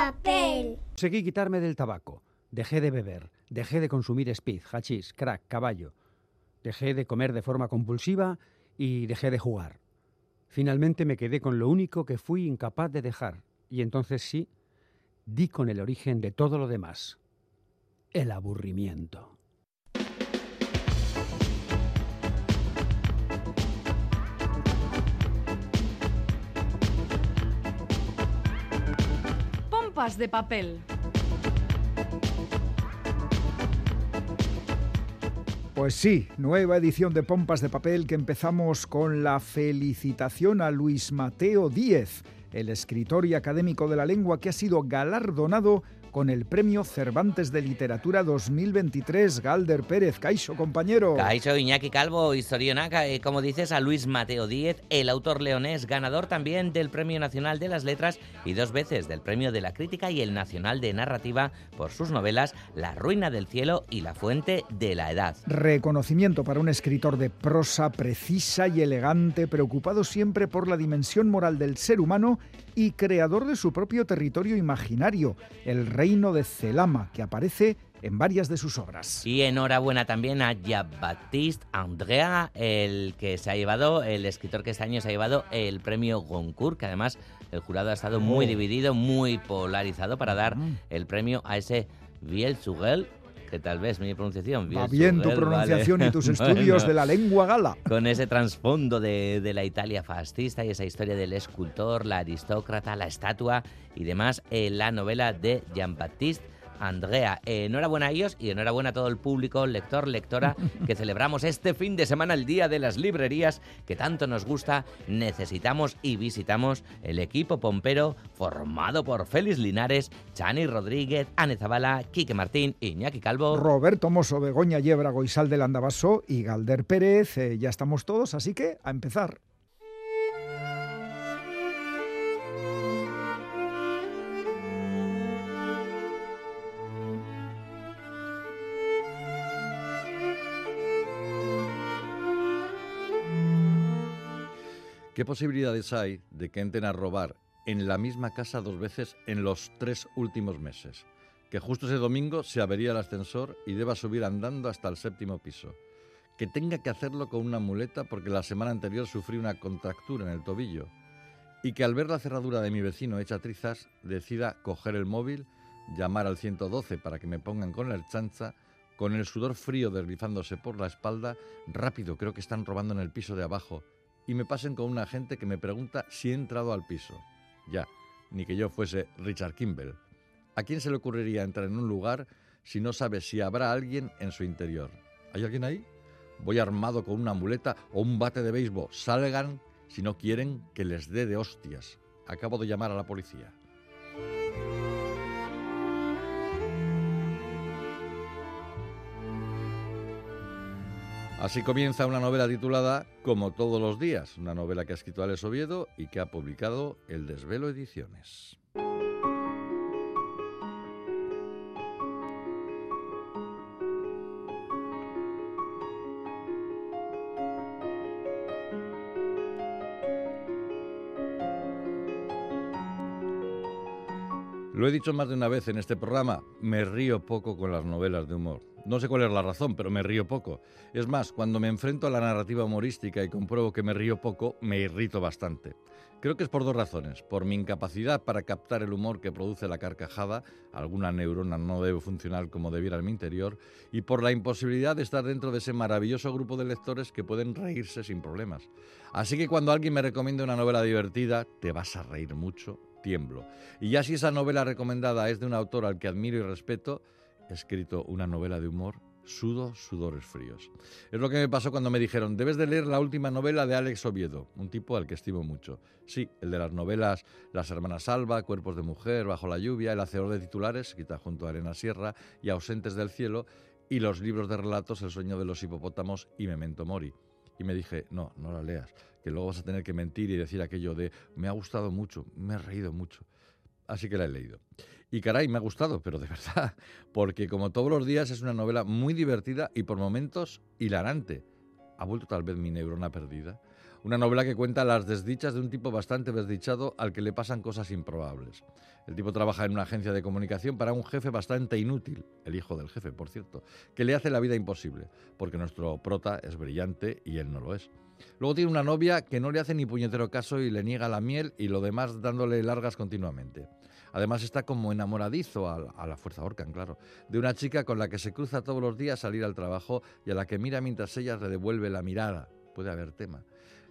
papel. Conseguí quitarme del tabaco. Dejé de beber. Dejé de consumir speed, hachís, crack, caballo. Dejé de comer de forma compulsiva y dejé de jugar. Finalmente me quedé con lo único que fui incapaz de dejar. Y entonces sí, di con el origen de todo lo demás. El aburrimiento. De papel. Pues sí, nueva edición de Pompas de Papel que empezamos con la felicitación a Luis Mateo Díez, el escritor y académico de la lengua que ha sido galardonado con el Premio Cervantes de Literatura 2023. Galder Pérez, Caixo, compañero. Caixo Iñaki Calvo, historionaca, eh, como dices, a Luis Mateo Díez, el autor leonés, ganador también del Premio Nacional de las Letras y dos veces del Premio de la Crítica y el Nacional de Narrativa por sus novelas La Ruina del Cielo y La Fuente de la Edad. Reconocimiento para un escritor de prosa precisa y elegante, preocupado siempre por la dimensión moral del ser humano y creador de su propio territorio imaginario, el reino de Celama, que aparece en varias de sus obras. Y enhorabuena también a Jean-Baptiste Andrea, el que se ha llevado, el escritor que este año se ha llevado el premio Goncourt, que además el jurado ha estado muy Oh. dividido, muy polarizado para dar Mm. el premio a ese Viel Sugel, que tal vez mi pronunciación. Va Viel bien tu pronunciación vale. y tus Bueno, estudios de la lengua gala. con ese trasfondo de, de la Italia fascista y esa historia del escultor, la aristócrata, la estatua y demás, en la novela de Jean-Baptiste Andrea. enhorabuena a ellos y enhorabuena a todo el público, lector, lectora, que celebramos este fin de semana el Día de las Librerías, que tanto nos gusta, necesitamos y visitamos el equipo pompero formado por Félix Linares, Chani Rodríguez, Ane Zabala, Quique Martín, Iñaki Calvo. Roberto Mosso, Begoña Yebra, Goizal del Andabaso y Galder Pérez. eh, ya estamos todos, así que a empezar. ¿Qué posibilidades hay de que entren a robar en la misma casa dos veces en los tres últimos meses? Que justo ese domingo se avería el ascensor y deba subir andando hasta el séptimo piso. Que tenga que hacerlo con una muleta porque la semana anterior sufrí una contractura en el tobillo. Y que al ver la cerradura de mi vecino hecha trizas, decida coger el móvil, llamar al 112 para que me pongan con la chancha, con el sudor frío deslizándose por la espalda, rápido, creo que están robando en el piso de abajo, y me pasen con un agente que me pregunta si he entrado al piso. Ya, ni que yo fuese Richard Kimball. ¿A quién se le ocurriría entrar en un lugar si no sabe si habrá alguien en su interior? ¿Hay alguien ahí? Voy armado con una muleta o un bate de béisbol. Salgan si no quieren que les dé de hostias. Acabo de llamar a la policía. Así comienza una novela titulada Como todos los días, una novela que ha escrito Alex Oviedo y que ha publicado El Desvelo Ediciones. Lo he dicho más de una vez en este programa, me río poco con las novelas de humor. No sé cuál es la razón, pero me río poco. Es más, cuando me enfrento a la narrativa humorística y compruebo que me río poco, me irrito bastante. Creo que es por dos razones. Por mi incapacidad para captar el humor que produce la carcajada, alguna neurona no debe funcionar como debiera en mi interior, y por la imposibilidad de estar dentro de ese maravilloso grupo de lectores que pueden reírse sin problemas. Así que cuando alguien me recomienda una novela divertida, te vas a reír mucho, tiemblo. Y ya si esa novela recomendada es de un autor al que admiro y respeto, escrito una novela de humor, sudo sudores fríos. Es lo que me pasó cuando me dijeron, debes de leer la última novela de Alex Oviedo, un tipo al que estimo mucho. Sí, el de las novelas Las hermanas Alba, Cuerpos de mujer, Bajo la lluvia, El hacedor de titulares, quita junto a Arena Sierra, y Ausentes del cielo, y los libros de relatos El sueño de los hipopótamos y Memento Mori. Y me dije, no, no la leas, que luego vas a tener que mentir y decir aquello de, me ha gustado mucho, me he reído mucho. Así que la he leído. Y caray, me ha gustado, pero de verdad, porque como todos los días es una novela muy divertida y por momentos hilarante. ¿Ha vuelto tal vez mi neurona perdida? Una novela que cuenta las desdichas de un tipo bastante desdichado al que le pasan cosas improbables. El tipo trabaja en una agencia de comunicación para un jefe bastante inútil, el hijo del jefe, por cierto, que le hace la vida imposible, porque nuestro prota es brillante y él no lo es. Luego tiene una novia que no le hace ni puñetero caso y le niega la miel y lo demás dándole largas continuamente. Además está como enamoradizo a, la fuerza Orcan, claro, de una chica con la que se cruza todos los días salir al trabajo y a la que mira mientras ella le devuelve la mirada. Puede haber tema.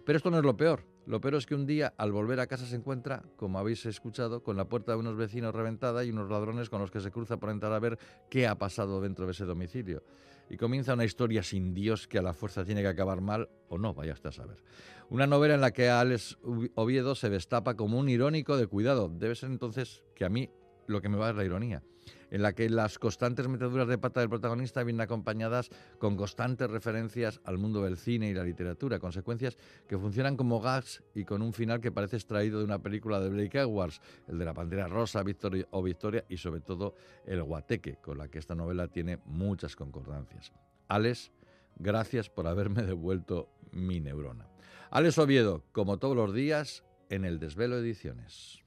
Pero esto no es lo peor. Lo peor es que un día, al volver a casa, se encuentra, como habéis escuchado, con la puerta de unos vecinos reventada y unos ladrones con los que se cruza por entrar a ver qué ha pasado dentro de ese domicilio. Y comienza una historia sin Dios que a la fuerza tiene que acabar mal o no, vaya usted a saber. Una novela en la que Alex Oviedo se destapa como un irónico de cuidado. Debe ser entonces que a mí lo que me va es la ironía en la que las constantes meteduras de pata del protagonista vienen acompañadas con constantes referencias al mundo del cine y la literatura, consecuencias que funcionan como gags y con un final que parece extraído de una película de Blake Edwards, el de la Pantera Rosa Victoria, o Victoria y sobre todo El Guateque, con la que esta novela tiene muchas concordancias. Alex, gracias por haberme devuelto mi neurona. Alex Oviedo, como todos los días, en el Desvelo Ediciones.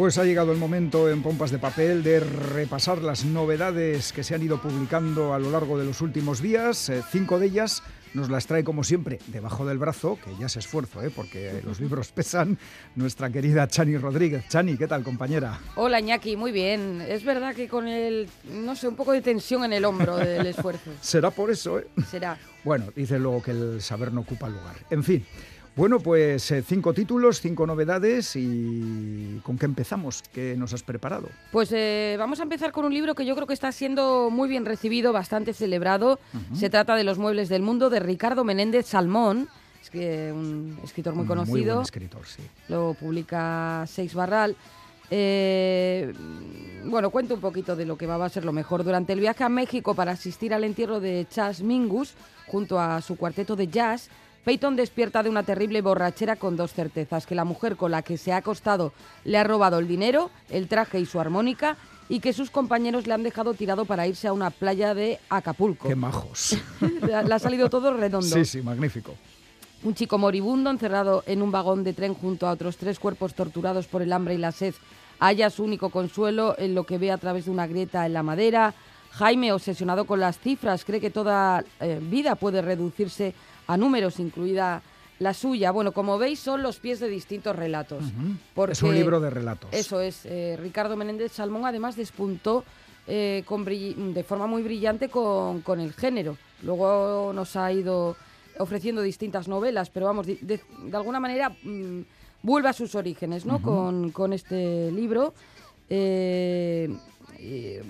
Pues ha llegado el momento en Pompas de Papel de repasar las novedades que se han ido publicando a lo largo de los últimos días. Eh, cinco de ellas nos las trae como siempre debajo del brazo, que ya se esfuerzo, ¿eh? porque los libros pesan, nuestra querida Chani Rodríguez. Chani, ¿qué tal, compañera? Hola, Iñaki, muy bien. Es verdad que con el, no sé, un poco de tensión en el hombro del esfuerzo. Será por eso, ¿eh? Será. Bueno, dice luego que el saber no ocupa lugar. En fin. Bueno, pues eh, cinco títulos, cinco novedades y ¿con qué empezamos? ¿Qué nos has preparado? Pues eh, vamos a empezar con un libro que yo creo que está siendo muy bien recibido, bastante celebrado. Se trata de Los Muebles del Mundo de Ricardo Menéndez Salmón. Es que un escritor muy conocido. Muy buen escritor, sí. Lo publica Seix Barral. Eh, bueno, cuento un poquito de lo que va a ser lo mejor. Durante el viaje a México para asistir al entierro de Chas Mingus, junto a su cuarteto de jazz, Peyton despierta de una terrible borrachera con dos certezas, que la mujer con la que se ha acostado le ha robado el dinero, el traje y su armónica, y que sus compañeros le han dejado tirado para irse a una playa de Acapulco. ¡Qué majos! le ha salido todo redondo. Sí, sí, magnífico. Un chico moribundo encerrado en un vagón de tren junto a otros tres cuerpos torturados por el hambre y la sed halla su único consuelo en lo que ve a través de una grieta en la madera. Jaime, obsesionado con las cifras, cree que toda eh, vida puede reducirse a números, incluida la suya. Bueno, como veis, son los pies de distintos relatos. es un libro de relatos. Eso es. Eh, Ricardo Menéndez Salmón además despuntó eh, de forma muy brillante con, el género. Luego nos ha ido ofreciendo distintas novelas, pero vamos, de, alguna manera mm, vuelve a sus orígenes ¿no? con, este libro. Eh,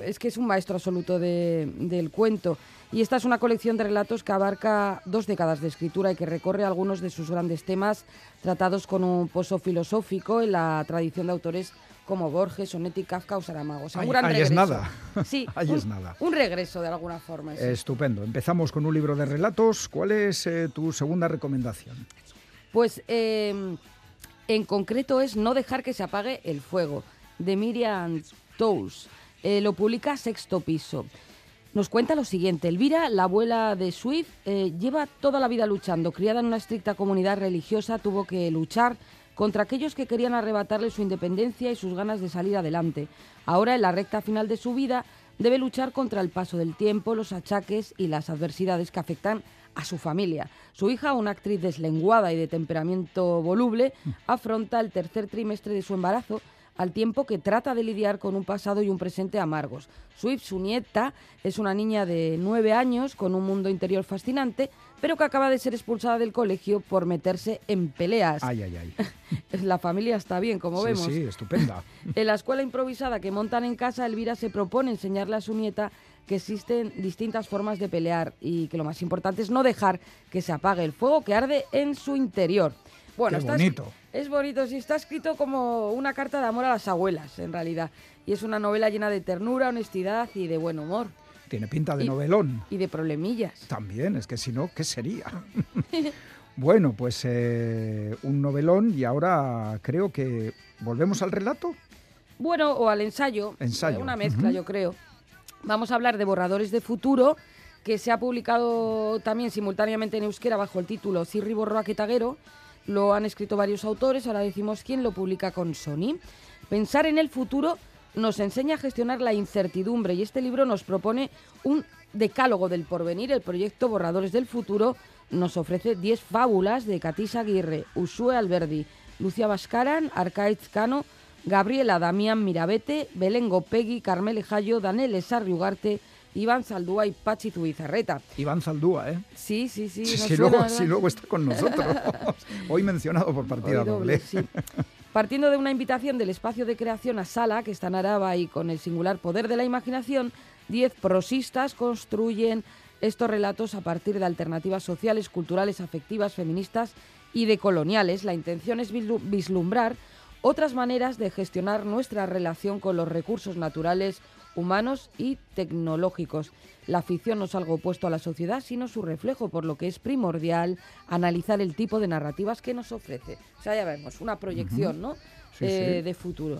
es que es un maestro absoluto del cuento. Y esta es una colección de relatos que abarca dos décadas de escritura y que recorre algunos de sus grandes temas tratados con un pozo filosófico en la tradición de autores como Borges, Onetti, Kafka o Saramago. un gran regreso. es nada. Sí, ahí un, es nada. Un regreso de alguna forma. Estupendo. Empezamos con un libro de relatos. ¿Cuál es eh, tu segunda recomendación? Pues em, en concreto es No dejar que se apague el fuego, de Miriam Tous. Eh, lo publica Sexto Piso. Nos cuenta lo siguiente. Elvira, la abuela de Swift, eh, lleva toda la vida luchando. Criada en una estricta comunidad religiosa, tuvo que luchar contra aquellos que querían arrebatarle su independencia y sus ganas de salir adelante. Ahora, en la recta final de su vida, debe luchar contra el paso del tiempo, los achaques y las adversidades que afectan a su familia. Su hija, una actriz deslenguada y de temperamento voluble, afronta el tercer trimestre de su embarazo al tiempo que trata de lidiar con un pasado y un presente amargos. Swift, su nieta, es una niña de nueve años con un mundo interior fascinante, pero que acaba de ser expulsada del colegio por meterse en peleas. Ay, ay, ay. La familia está bien, como vemos. Sí, estupenda. en la escuela improvisada que montan en casa, Elvira se propone enseñarle a su nieta que existen distintas formas de pelear y que lo más importante es no dejar que se apague el fuego que arde en su interior. Bueno, Qué bonito. Es bonito, sí, está escrito como una carta de amor a las abuelas, en realidad. Y es una novela llena de ternura, honestidad y de buen humor. Tiene pinta de novelón. Y de problemillas. También, es que si no, ¿qué sería? Bueno, pues eh, un novelón y ahora creo que volvemos al relato. Bueno, o al ensayo. Ensayo, Una mezcla, yo creo. Vamos a hablar de Borradores de Futuro, que se ha publicado también simultáneamente en euskera bajo el título Cirri Borroa Quetaguero. Lo han escrito varios autores, ahora decimos quién lo publica con Sony. Pensar en el futuro nos enseña a gestionar la incertidumbre y este libro nos propone un decálogo del porvenir. El proyecto Borradores del Futuro nos ofrece 10 fábulas de Catisa Aguirre, Usue Alberdi, Lucia Bascaran, Arcaitz Cano, Gabriela Damián Mirabete, Belén Gopegui, Carmele Jayo, Danel Sarri Ugarte, Iván Saldúa y Pachi Zubizarreta. Iván Zaldúa, ¿eh? Sí, sí, sí. Suena, luego, está con nosotros. Hoy mencionado por partida doble. sí. Partiendo de una invitación del espacio de creación a Sala, que está en Araba y con el singular poder de la imaginación, diez prosistas construyen estos relatos a partir de alternativas sociales, culturales, afectivas, feministas y decoloniales. La intención es vislu- vislumbrar otras maneras de gestionar nuestra relación con los recursos naturales, humanos y tecnológicos. La ficción no es algo opuesto a la sociedad, sino su reflejo, por lo que es primordial analizar el tipo de narrativas que nos ofrece. O sea, ya vemos, una proyección, ¿no? Sí, Eh, sí. De futuro.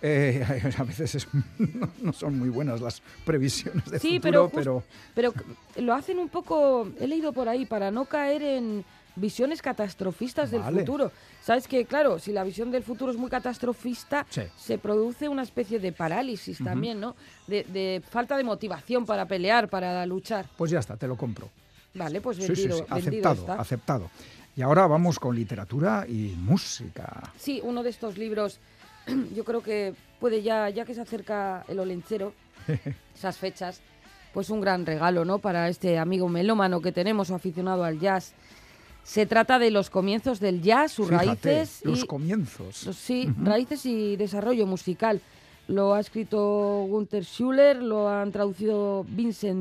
Eh, a veces es- no, no son muy buenas las previsiones de Sí, futuro, pero, just- pero c- lo hacen un poco, he leído por ahí, para no caer en visiones catastrofistas del futuro. Sabes que, claro, si la visión del futuro es muy catastrofista, Sí. se produce una especie de parálisis también, ¿no? De, de falta de motivación para pelear, para luchar. pues ya está, te lo compro. Vale, pues Sí, sí, vendido, sí, vendido aceptado, está. aceptado. Y ahora vamos con literatura y música. Sí, uno de estos libros, yo creo que puede ya, ya que se acerca el olenchero, esas fechas, pues un gran regalo, ¿no? Para este amigo melómano que tenemos o aficionado al jazz. Se trata de los comienzos del jazz, sus Fíjate, raíces los y comienzos. los- sí, raíces y desarrollo musical. Lo ha escrito Gunther Schuller, lo han traducido Vincent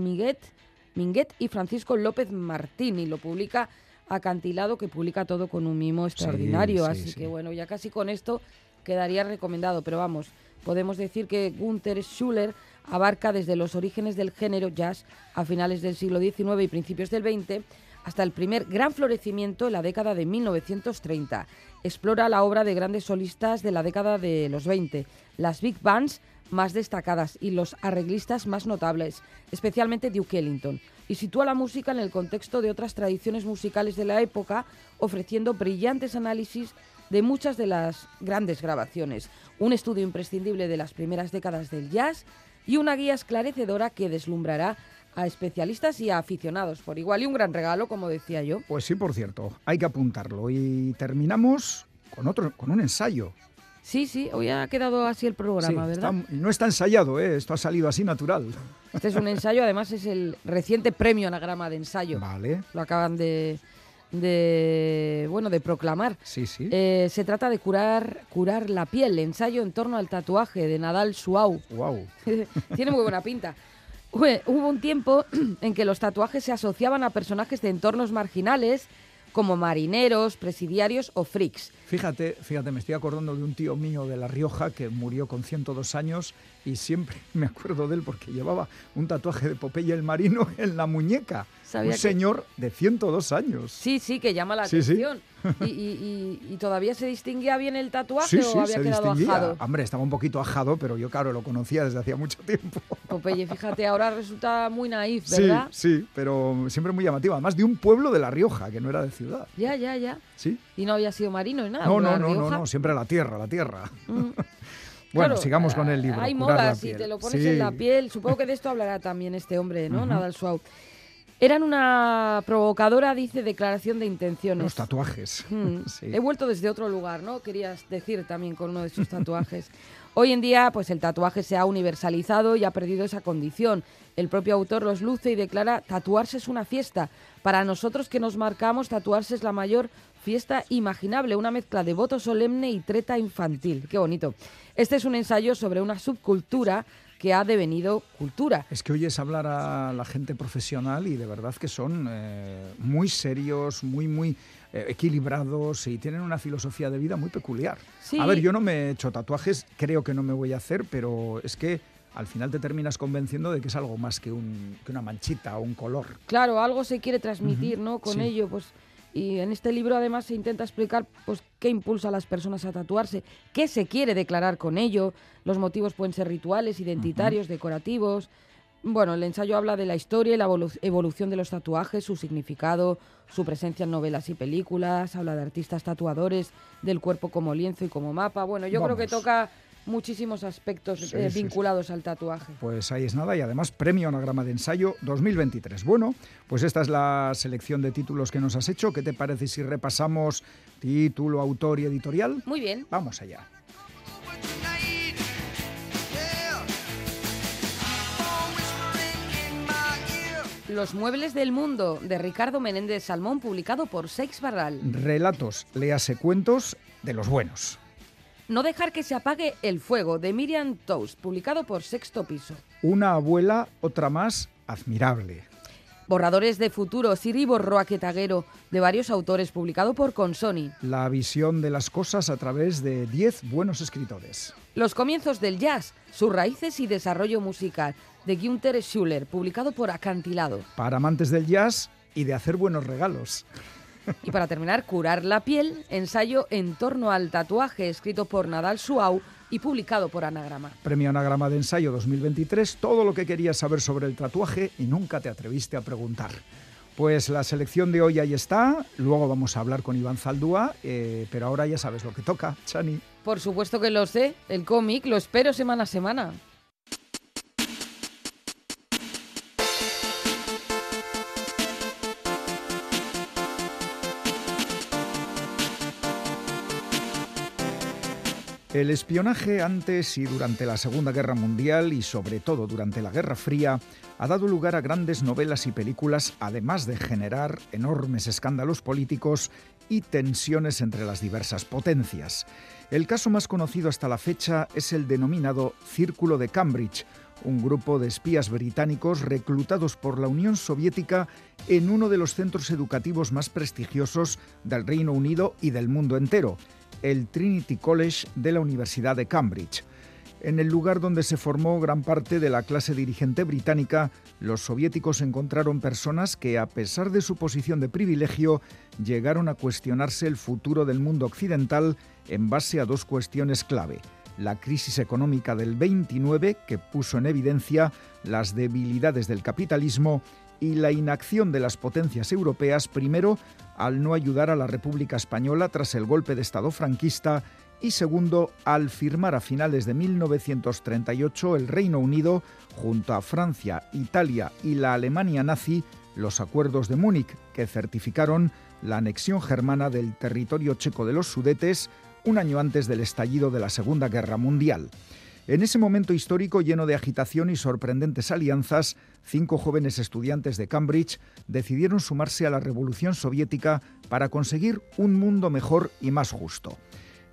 Minguet y Francisco López Martín y lo publica Acantilado, que publica todo con un mimo extraordinario. sí, Así sí. que bueno, ya casi con esto quedaría recomendado. Pero vamos, podemos decir que Gunther Schuller abarca desde los orígenes del género jazz a finales del siglo XIX y principios del XX hasta el primer gran florecimiento en la década de 1930. Explora la obra de grandes solistas de la década de los 20, las big bands más destacadas y los arreglistas más notables, especialmente Duke Ellington, y sitúa la música en el contexto de otras tradiciones musicales de la época, ofreciendo brillantes análisis de muchas de las grandes grabaciones, un estudio imprescindible de las primeras décadas del jazz y una guía esclarecedora que deslumbrará a especialistas y a aficionados por igual y un gran regalo, como decía yo. Pues sí, por cierto, hay que apuntarlo. Y terminamos con otro, con un ensayo. Sí, sí, hoy ha quedado así el programa, Sí, ¿verdad? está- no está ensayado, ¿eh? esto ha salido así natural. Este es un ensayo, además es el reciente premio anagrama de ensayo. Vale, Lo acaban de, de bueno de proclamar. sí, sí. Eh, se trata de curar curar la piel, ensayo en torno al tatuaje de Nadal Suau. Wow. Tiene muy buena pinta. Hubo un tiempo en que los tatuajes se asociaban a personajes de entornos marginales como marineros, presidiarios o freaks. Fíjate, fíjate, me estoy acordando de un tío mío de La Rioja que murió con 102 años y siempre me acuerdo de él porque llevaba un tatuaje de Popeye el Marino en la muñeca. Un que- señor de 102 años. Sí, sí, que llama la Sí, sí. Y, y- y- y todavía se distinguía bien el tatuaje Sí, o sí, había se quedado distinguía. ajado. Hombre, estaba un poquito ajado, pero yo, claro, lo conocía desde hacía mucho tiempo. Popeye, fíjate, ahora resulta muy naif, Sí, ¿verdad? sí, pero siempre muy llamativo. Además de un pueblo de La Rioja, que no era de ciudad. Ya, ya, ya. ¿Sí? Y no había sido marino ni nada. No, no, no, no, no, siempre la tierra, la tierra. Mm. Bueno, Claro, sigamos con el libro. Hay modas, si te lo pones Sí. en la piel. Supongo que de esto hablará también este hombre, ¿no? Nadal Suau. Eran una provocadora, dice, declaración de intenciones. Los tatuajes. Mm. Sí. He vuelto desde otro lugar, ¿no? Querías decir también con uno de sus tatuajes. Hoy en día, pues el tatuaje se ha universalizado y ha perdido esa condición. El propio autor los luce y declara, tatuarse es una fiesta. Para nosotros que nos marcamos, tatuarse es la mayor fiesta imaginable, una mezcla de voto solemne y treta infantil. Qué bonito. Este es un ensayo sobre una subcultura que ha devenido cultura. Es que oyes hablar a la gente profesional y de verdad que son eh, muy serios, muy, muy eh, equilibrados y tienen una filosofía de vida muy peculiar. Sí. A ver, yo no me he hecho tatuajes, creo que no me voy a hacer, pero es que al final te terminas convenciendo de que es algo más que, un- que una manchita o un color. Claro, algo se quiere transmitir, ¿no? Con sí. ello, pues. Y en este libro además se intenta explicar pues, qué impulsa a las personas a tatuarse, qué se quiere declarar con ello. Los motivos pueden ser rituales, identitarios, decorativos. Bueno, el ensayo habla de la historia y la evolu- evolución de los tatuajes, su significado, su presencia en novelas y películas, habla de artistas tatuadores, del cuerpo como lienzo y como mapa. Bueno, yo creo que toca muchísimos aspectos Sí, eh, sí, sí. vinculados al tatuaje. Pues ahí es nada y además premio Anagrama de Ensayo 2023. Bueno, pues esta es la selección de títulos que nos has hecho. ¿Qué te parece si repasamos título, autor y editorial? Muy bien. Vamos allá. Los muebles del mundo de Ricardo Menéndez Salmón, publicado por Seix Barral. Relatos, léase cuentos de los buenos. No dejar que se apague el fuego de Miriam Toast, publicado por Sexto Piso. Una abuela, otra más, admirable. Borradores de futuro, Ciri Borroaquetaguero, de varios autores, publicado por Consoni. La visión de las cosas a través de 10 buenos escritores. Los comienzos del jazz, sus raíces y desarrollo musical, de Günther Schuller, publicado por Acantilado. Para amantes del jazz y de hacer buenos regalos. Y para terminar, Curar la piel, ensayo en torno al tatuaje, escrito por Nadal Suau y publicado por Anagrama. Premio Anagrama de Ensayo 2023, todo lo que querías saber sobre el tatuaje y nunca te atreviste a preguntar. Pues la selección de hoy ahí está, luego vamos a hablar con Iván Zaldúa, eh, pero ahora ya sabes lo que toca, Chani. Por supuesto que lo sé, el cómic lo espero semana a semana. El espionaje antes y durante la Segunda Guerra Mundial y sobre todo durante la Guerra Fría ha dado lugar a grandes novelas y películas, además de generar enormes escándalos políticos y tensiones entre las diversas potencias. El caso más conocido hasta la fecha es el denominado Círculo de Cambridge, un grupo de espías británicos reclutados por la Unión Soviética en uno de los centros educativos más prestigiosos del Reino Unido y del mundo entero, el Trinity College de la Universidad de Cambridge. En el lugar donde se formó gran parte de la clase dirigente británica, los soviéticos encontraron personas que, a pesar de su posición de privilegio, llegaron a cuestionarse el futuro del mundo occidental en base a dos cuestiones clave. La crisis económica del 29, que puso en evidencia las debilidades del capitalismo, y la inacción de las potencias europeas, primero, al no ayudar a la República Española tras el golpe de Estado franquista, y segundo, al firmar a finales de 1938 el Reino Unido, junto a Francia, Italia y la Alemania nazi, los acuerdos de Múnich, que certificaron la anexión germana del territorio checo de los Sudetes un año antes del estallido de la Segunda Guerra Mundial. En ese momento histórico lleno de agitación y sorprendentes alianzas, cinco jóvenes estudiantes de Cambridge decidieron sumarse a la Revolución Soviética para conseguir un mundo mejor y más justo.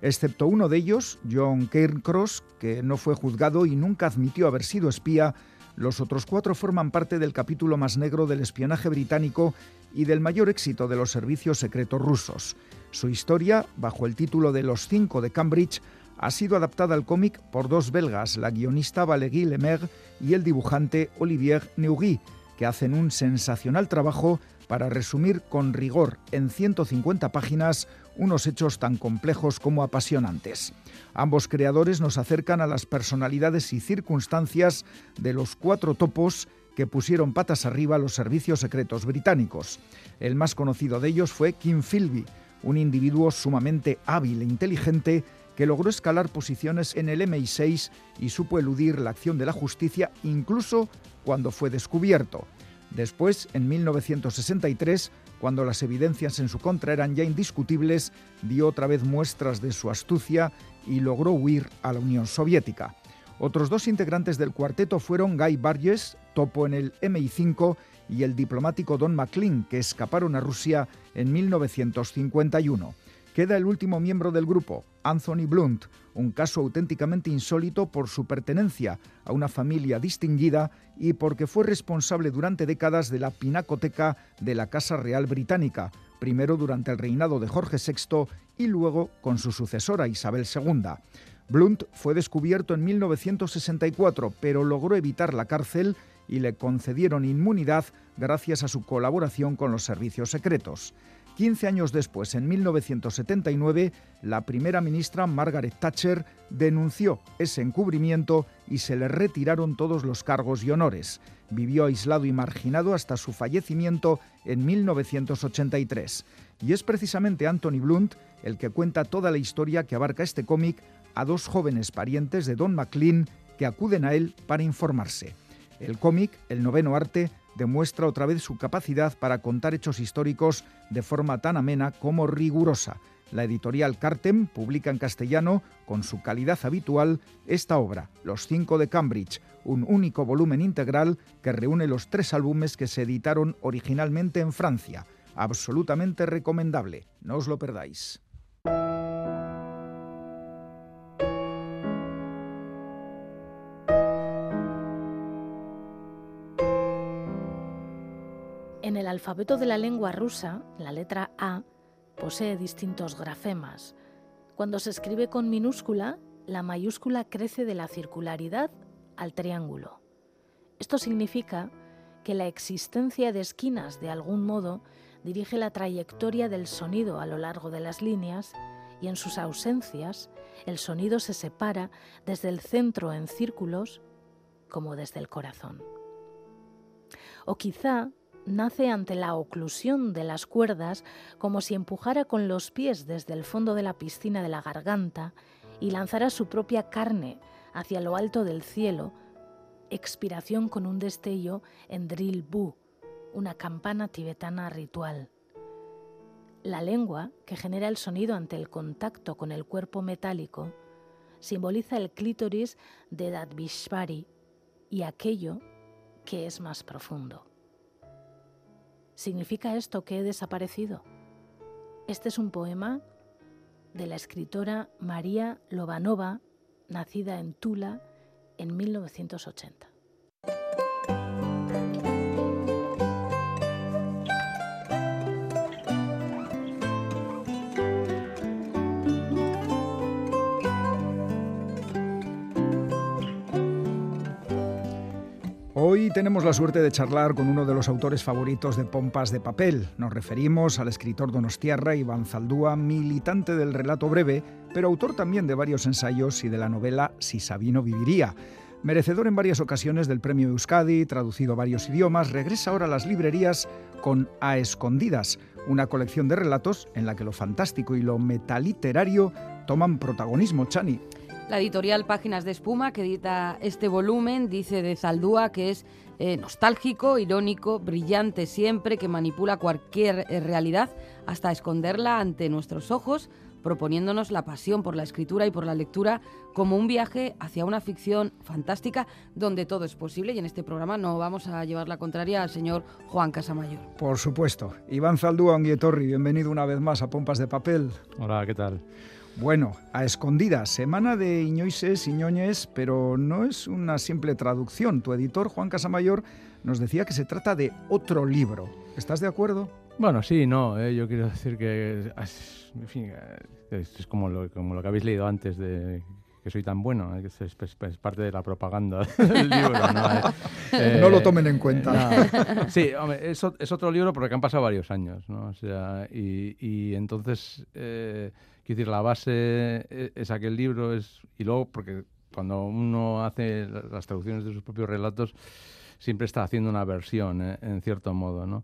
Excepto uno de ellos, John Cairncross, que no fue juzgado y nunca admitió haber sido espía, los otros cuatro forman parte del capítulo más negro del espionaje británico y del mayor éxito de los servicios secretos rusos. Su historia, bajo el título de Los cinco de Cambridge, ha sido adaptada al cómic por dos belgas, la guionista Valérie Lemaire y el dibujante Olivier Neugy, que hacen un sensacional trabajo para resumir con rigor en 150 páginas unos hechos tan complejos como apasionantes. Ambos creadores nos acercan a las personalidades y circunstancias de los cuatro topos que pusieron patas arriba los servicios secretos británicos. El más conocido de ellos fue Kim Philby, un individuo sumamente hábil e inteligente que logró escalar posiciones en el MI6 y supo eludir la acción de la justicia incluso cuando fue descubierto. Después, en 1963, cuando las evidencias en su contra eran ya indiscutibles, dio otra vez muestras de su astucia y logró huir a la Unión Soviética. Otros dos integrantes del cuarteto fueron Guy Burgess, topo en el MI5, y el diplomático Don McLean, que escaparon a Rusia en 1951. Queda el último miembro del grupo, Anthony Blunt, un caso auténticamente insólito por su pertenencia a una familia distinguida y porque fue responsable durante décadas de la pinacoteca de la Casa Real Británica, primero durante el reinado de Jorge VI y luego con su sucesora Isabel II. Blunt fue descubierto en 1964, pero logró evitar la cárcel y le concedieron inmunidad gracias a su colaboración con los servicios secretos. 15 años después, en 1979, la primera ministra Margaret Thatcher denunció ese encubrimiento y se le retiraron todos los cargos y honores. Vivió aislado y marginado hasta su fallecimiento en 1983. Y es precisamente Anthony Blunt el que cuenta toda la historia que abarca este cómic a dos jóvenes parientes de Don McLean que acuden a él para informarse. El cómic, El noveno arte, demuestra otra vez su capacidad para contar hechos históricos de forma tan amena como rigurosa. La editorial Cartem publica en castellano, con su calidad habitual, esta obra, Los cinco de Cambridge, un único volumen integral que reúne los tres álbumes que se editaron originalmente en Francia. Absolutamente recomendable, no os lo perdáis. El alfabeto de la lengua rusa, la letra A posee distintos grafemas. Cuando se escribe con minúscula, la mayúscula crece de la circularidad al triángulo. Esto significa que la existencia de esquinas de algún modo dirige la trayectoria del sonido a lo largo de las líneas y en sus ausencias el sonido se separa desde el centro en círculos como desde el corazón. O quizá nace ante la oclusión de las cuerdas como si empujara con los pies desde el fondo de la piscina de la garganta y lanzara su propia carne hacia lo alto del cielo, expiración con un destello en drill bu, una campana tibetana ritual. La lengua, que genera el sonido ante el contacto con el cuerpo metálico, simboliza el clítoris de Dadvishvari y aquello que es más profundo. ¿Significa esto que he desaparecido? Este es un poema de la escritora María Lobanova, nacida en Tula en 1980. Hoy tenemos la suerte de charlar con uno de los autores favoritos de Pompas de Papel. Nos referimos al escritor donostiarra Iván Zaldúa, militante del relato breve, pero autor también de varios ensayos y de la novela Si Sabino viviría. Merecedor en varias ocasiones del premio Euskadi, traducido a varios idiomas, regresa ahora a las librerías con A Escondidas, una colección de relatos en la que lo fantástico y lo metaliterario toman protagonismo. Chani. La editorial Páginas de Espuma, que edita este volumen, dice de Zaldúa que es eh, nostálgico, irónico, brillante siempre, que manipula cualquier eh, realidad hasta esconderla ante nuestros ojos, proponiéndonos la pasión por la escritura y por la lectura como un viaje hacia una ficción fantástica donde todo es posible y en este programa no vamos a llevar la contraria al señor Juan Casamayor. Por supuesto. Iván Zaldúa Onguietorri, bienvenido una vez más a Pompas de Papel. Hola, ¿qué tal? Bueno, a escondidas, semana de Iñoises, Iñoñes, pero no es una simple traducción. Tu editor, Juan Casamayor, nos decía que se trata de otro libro. ¿Estás de acuerdo? Bueno, sí, no, eh, yo quiero decir que en fin, es como lo, como lo que habéis leído antes de que soy tan bueno, eh, es, es, es, parte de la propaganda del libro. ¿no? Eh, no lo tomen en cuenta. No. Sí, hombre, es, es, otro libro porque han pasado varios años, ¿no? O sea, y, y entonces... Eh, Quiero decir, la base e, es aquel libro, es, y luego, porque cuando uno hace las traducciones de sus propios relatos, siempre está haciendo una versión, ¿eh? en cierto modo, ¿no?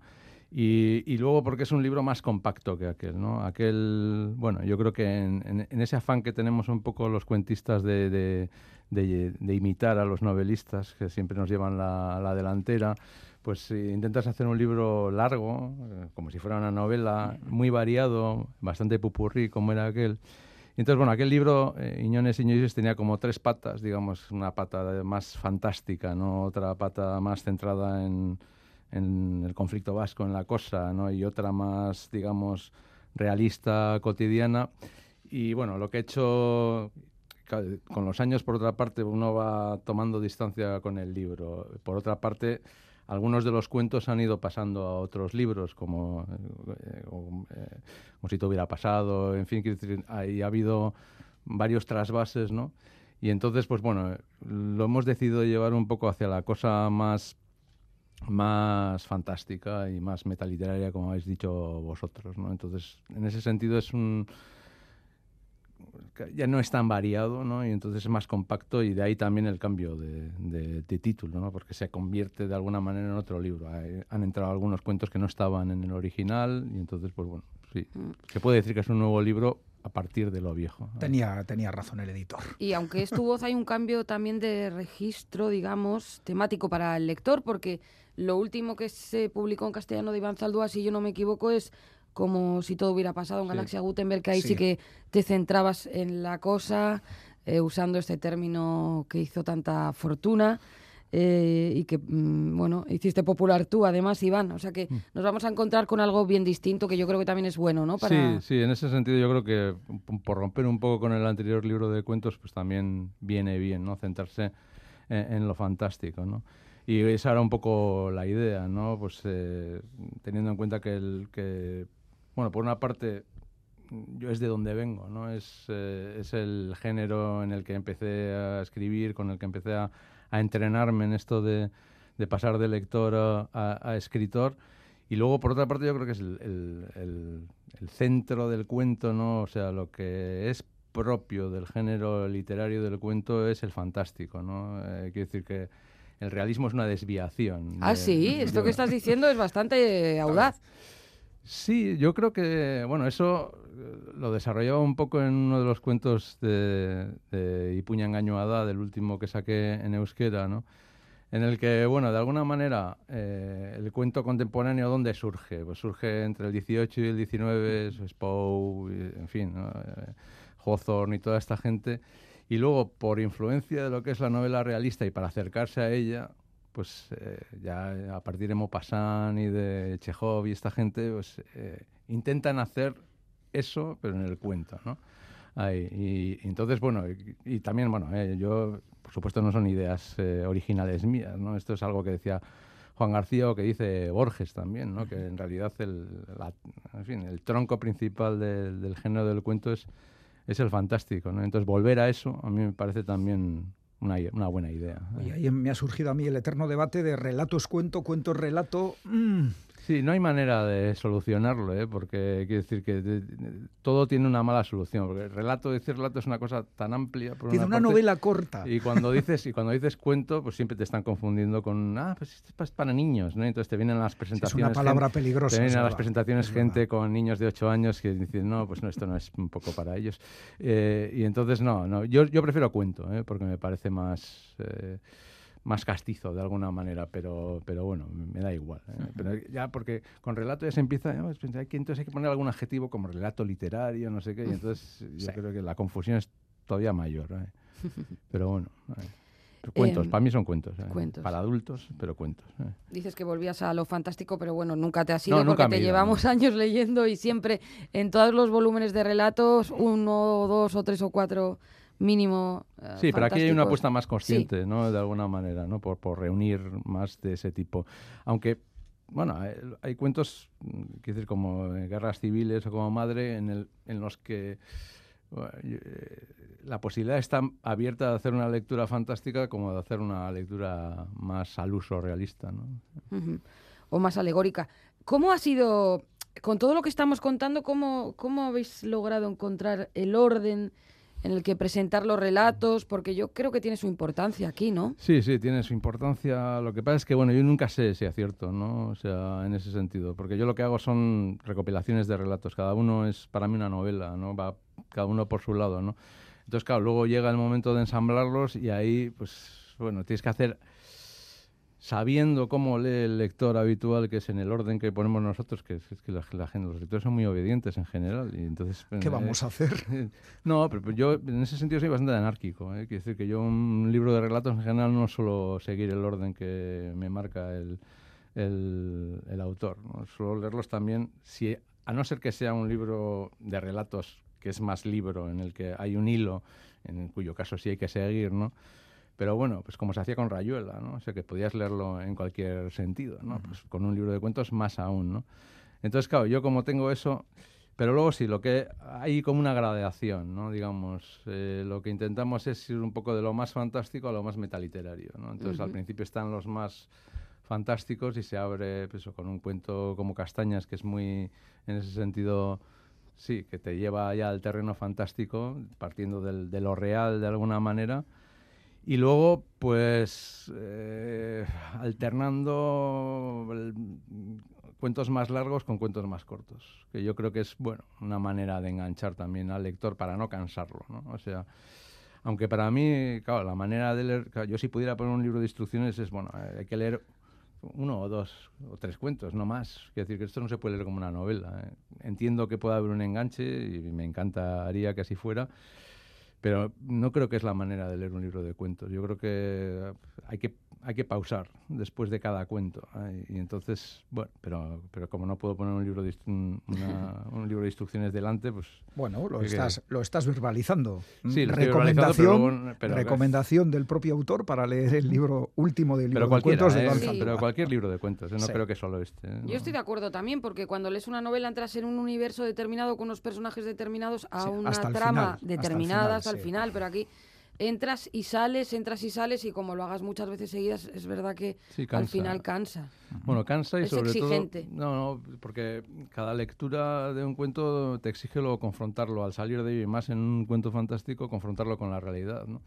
Y, y, luego porque es un libro más compacto que aquel, ¿no? Aquel, bueno, yo creo que en, en, en ese afán que tenemos un poco los cuentistas de, de, de, de, imitar a los novelistas, que siempre nos llevan la, la delantera, pues intentas hacer un libro largo, eh, como si fuera una novela, muy variado, bastante pupurrí como era aquel. Entonces, bueno, aquel libro, eh, Iñones Iñones, tenía como tres patas, digamos, una pata más fantástica, ¿no? otra pata más centrada en, en el conflicto vasco, en la cosa, ¿no? y otra más, digamos, realista, cotidiana. Y bueno, lo que he hecho con los años, por otra parte, uno va tomando distancia con el libro. Por otra parte, algunos de los cuentos han ido pasando a otros libros, como, eh, eh, como si te hubiera pasado, en fin, ahí ha habido varios trasvases, ¿no? Y entonces, pues bueno, lo hemos decidido llevar un poco hacia la cosa más más fantástica y más metaliteraria, como habéis dicho vosotros, ¿no? Entonces, en ese sentido es un ya no es tan variado, ¿no? Y entonces es más compacto y de ahí también el cambio de, título, ¿no? Porque se convierte de alguna manera en otro libro. han entrado algunos cuentos que no estaban en el original y entonces, pues bueno, sí. Mm. Se puede decir que es un nuevo libro a partir de lo viejo. Tenía, tenía razón el editor. Y aunque es tu voz, hay un cambio también de registro, digamos, temático para el lector, porque lo último que se publicó en castellano de Iván Zaldúa, si yo no me equivoco, es como si todo hubiera pasado en Galaxia Gutenberg, que ahí sí. que te centrabas en la cosa, eh, usando este término que hizo tanta fortuna. Eh, y que, mm, bueno, hiciste popular tú, además, Iván. O sea que mm. nos vamos a encontrar con algo bien distinto que yo creo que también es bueno, ¿no? Para... Sí, sí, en ese sentido yo creo que por romper un poco con el anterior libro de cuentos, pues también viene bien, ¿no? Centrarse en, en lo fantástico, ¿no? Y esa era un poco la idea, ¿no? Pues eh, teniendo en cuenta que, el, que bueno, por una parte, yo es de donde vengo, ¿no? Es, eh, es el género en el que empecé a escribir, con el que empecé a, a entrenarme en esto de, de pasar de lector a, a, escritor. Y luego, por otra parte, yo creo que es el, el, el, centro del cuento, ¿no? O sea, lo que es propio del género literario del cuento es el fantástico, ¿no? Eh, quiero decir que el realismo es una desviación. Ah, sí, esto que estás diciendo es bastante audaz. Sí, yo creo que, bueno, eso eh, lo desarrollaba un poco en uno de los cuentos de, de Ipuña Engañoada, del último que saqué en euskera, ¿no? En el que, bueno, de alguna manera, eh, el cuento contemporáneo, ¿dónde surge? Pues surge entre el 18 y el 19, es Poe, en fin, ¿no? Eh, Hawthorne y toda esta gente. Y luego, por influencia de lo que es la novela realista y para acercarse a ella, pues eh, ya a partir de Maupassant y de Chekhov y esta gente, pues eh, intentan hacer eso, pero en el cuento, ¿no? y, entonces, bueno, y, también, bueno, eh, yo, por supuesto, no son ideas originales mías, ¿no? Esto es algo que decía Juan García o que dice Borges también, ¿no? Que en realidad el, el tronco principal del género del cuento es, es el fantástico. Entonces, volver a eso a mí me parece también una, una, buena idea. Y ahí me ha surgido a mí el eterno debate de relatos cuento, cuento relato. Mm, Sí, no hay manera de solucionarlo, ¿eh? porque quiero decir que todo tiene una mala solución. Porque el relato, decir relato es una cosa tan amplia. Por tiene una, novela corta. Y cuando dices y cuando dices cuento, pues siempre te están confundiendo con, ah, pues esto es para niños, ¿no? Entonces te vienen las presentaciones. es una palabra peligrosa. Te vienen a las presentaciones gente con niños de 8 años que dicen, no, pues no, esto no es un poco para ellos. Eh, y entonces, no, no, yo, yo prefiero cuento, ¿eh? porque me parece más. Eh, más castizo de alguna manera, pero, pero bueno, me da igual. ¿eh? Pero ya porque con relato ya se empieza, ¿no? entonces hay que poner algún adjetivo como relato literario, no sé qué, y entonces yo creo que la confusión es todavía mayor. ¿eh? Pero bueno. Cuentos, em, para mí son cuentos, ¿eh? cuentos. Para adultos, pero cuentos. Dices que volvías a lo fantástico, pero bueno, nunca te has ido porque te llevamos años leyendo y siempre en todos los volúmenes de relatos, uno, dos o tres o cuatro mínimo. Eh, sí, pero aquí hay una apuesta más consciente, ¿no? De alguna manera, ¿no? Por, por reunir más de ese tipo. Aunque bueno, hay, cuentos, quiero decir, como Guerras Civiles o como Madre, en, el, en los que eh, la posibilidad está abierta de hacer una lectura fantástica como de hacer una lectura más al uso realista, ¿no? O más alegórica. ¿Cómo ha sido, con todo lo que estamos contando, cómo, cómo habéis logrado encontrar el orden en el que presentar los relatos, porque yo creo que tiene su importancia aquí, ¿no? Sí, sí, tiene su importancia. Lo que pasa es que, bueno, yo nunca sé si acierto, ¿no? O sea, en ese sentido, porque yo lo que hago son recopilaciones de relatos. Cada uno es para mí una novela, ¿no? Va cada uno por su lado, ¿no? Entonces, claro, luego llega el momento de ensamblarlos y ahí, pues, bueno, tienes que hacer sabiendo cómo lee el lector habitual, que es en el orden que ponemos nosotros, que es, que la, gente, los lectores son muy obedientes en general. Y entonces, ¿Qué eh, vamos a hacer? no, pero yo en ese sentido soy bastante anárquico. ¿eh? Quiero decir que yo un libro de relatos en general no suelo seguir el orden que me marca el, el, autor. ¿no? Suelo leerlos también, si, a no ser que sea un libro de relatos que es más libro, en el que hay un hilo, en cuyo caso sí hay que seguir, ¿no? Pero bueno, pues como se hacía con Rayuela, ¿no? O sea, que podías leerlo en cualquier sentido, ¿no? Pues con un libro de cuentos más aún, ¿no? Entonces, claro, yo como tengo eso, pero luego sí, lo que hay como una gradación, ¿no? Digamos, eh, lo que intentamos es ir un poco de lo más fantástico a lo más metaliterario, ¿no? Entonces, al principio están los más fantásticos y se abre pues, con un cuento como Castañas, que es muy, en ese sentido, sí, que te lleva ya al terreno fantástico, partiendo del, de lo real de alguna manera. Y luego, pues, eh, alternando cuentos más largos con cuentos más cortos, que yo creo que es, bueno, una manera de enganchar también al lector para no cansarlo, ¿no? O sea, aunque para mí, claro, la manera de leer, yo si pudiera poner un libro de instrucciones es, bueno, hay que leer uno o dos o tres cuentos, no más. Quiero decir que esto no se puede leer como una novela. ¿eh? Entiendo que pueda haber un enganche y me encantaría que así fuera, pero no creo que es la manera de leer un libro de cuentos. Yo creo que hay que hay que pausar después de cada cuento. Y entonces, bueno, pero, pero como no puedo poner un libro de, un libro de instrucciones delante, pues... Bueno, lo, estás, lo estás verbalizando. Sí, lo recomendación, pero, recomendación del propio autor para leer el libro último del libro de cuentos de ¿eh? Pero cualquier libro de cuentos, ¿eh? no creo que solo este. ¿eh? Yo estoy de acuerdo también, porque cuando lees una novela entras en un universo determinado con unos personajes determinados a una trama determinada el final, pero aquí entras y sales, entras y sales y como lo hagas muchas veces seguidas, es verdad que al final cansa. Bueno, cansa y es sobre exigente. todo... No, no, porque cada lectura de un cuento te exige luego confrontarlo al salir de y más en un cuento fantástico, confrontarlo con la realidad, ¿no?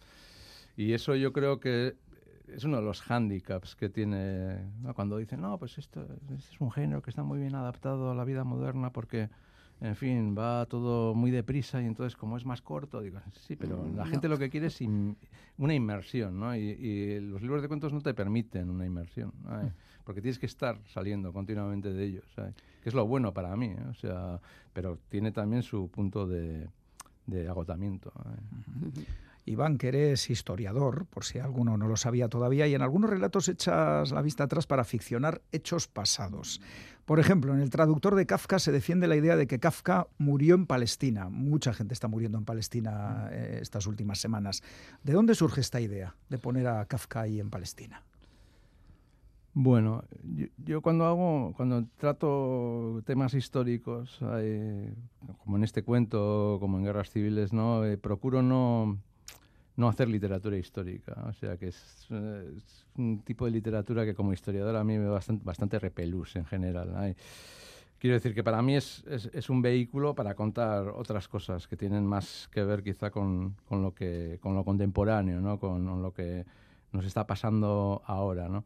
Y eso yo creo que es uno de los hándicaps que tiene cuando dicen, no, pues esto es un género que está muy bien adaptado a la vida moderna porque en fin, va todo muy deprisa y entonces como es más corto, digo, sí, pero mm, la gente lo que quiere es una inmersión, ¿no? Y, los libros de cuentos no te permiten una inmersión, porque tienes que estar saliendo continuamente de ellos, que es lo bueno para mí, ¿eh? o sea, pero tiene también su punto de, agotamiento. Iván, que eres historiador, por si alguno no lo sabía todavía, y en algunos relatos echas la vista atrás para ficcionar hechos pasados. Por ejemplo, en el traductor de Kafka se defiende la idea de que Kafka murió en Palestina. Mucha gente está muriendo en Palestina eh, estas últimas semanas. ¿De dónde surge esta idea de poner a Kafka ahí en Palestina? Bueno, yo, cuando hago, cuando trato temas históricos, como en este cuento, como en guerras civiles, no, eh, procuro no no hacer literatura histórica. O sea, que es, un tipo de literatura que como historiador a mí me bastante, bastante repelús en general. Quiero decir que para mí es, es, un vehículo para contar otras cosas que tienen más que ver quizá con, con lo, que, con lo contemporáneo, ¿no? con, lo que nos está pasando ahora. ¿no?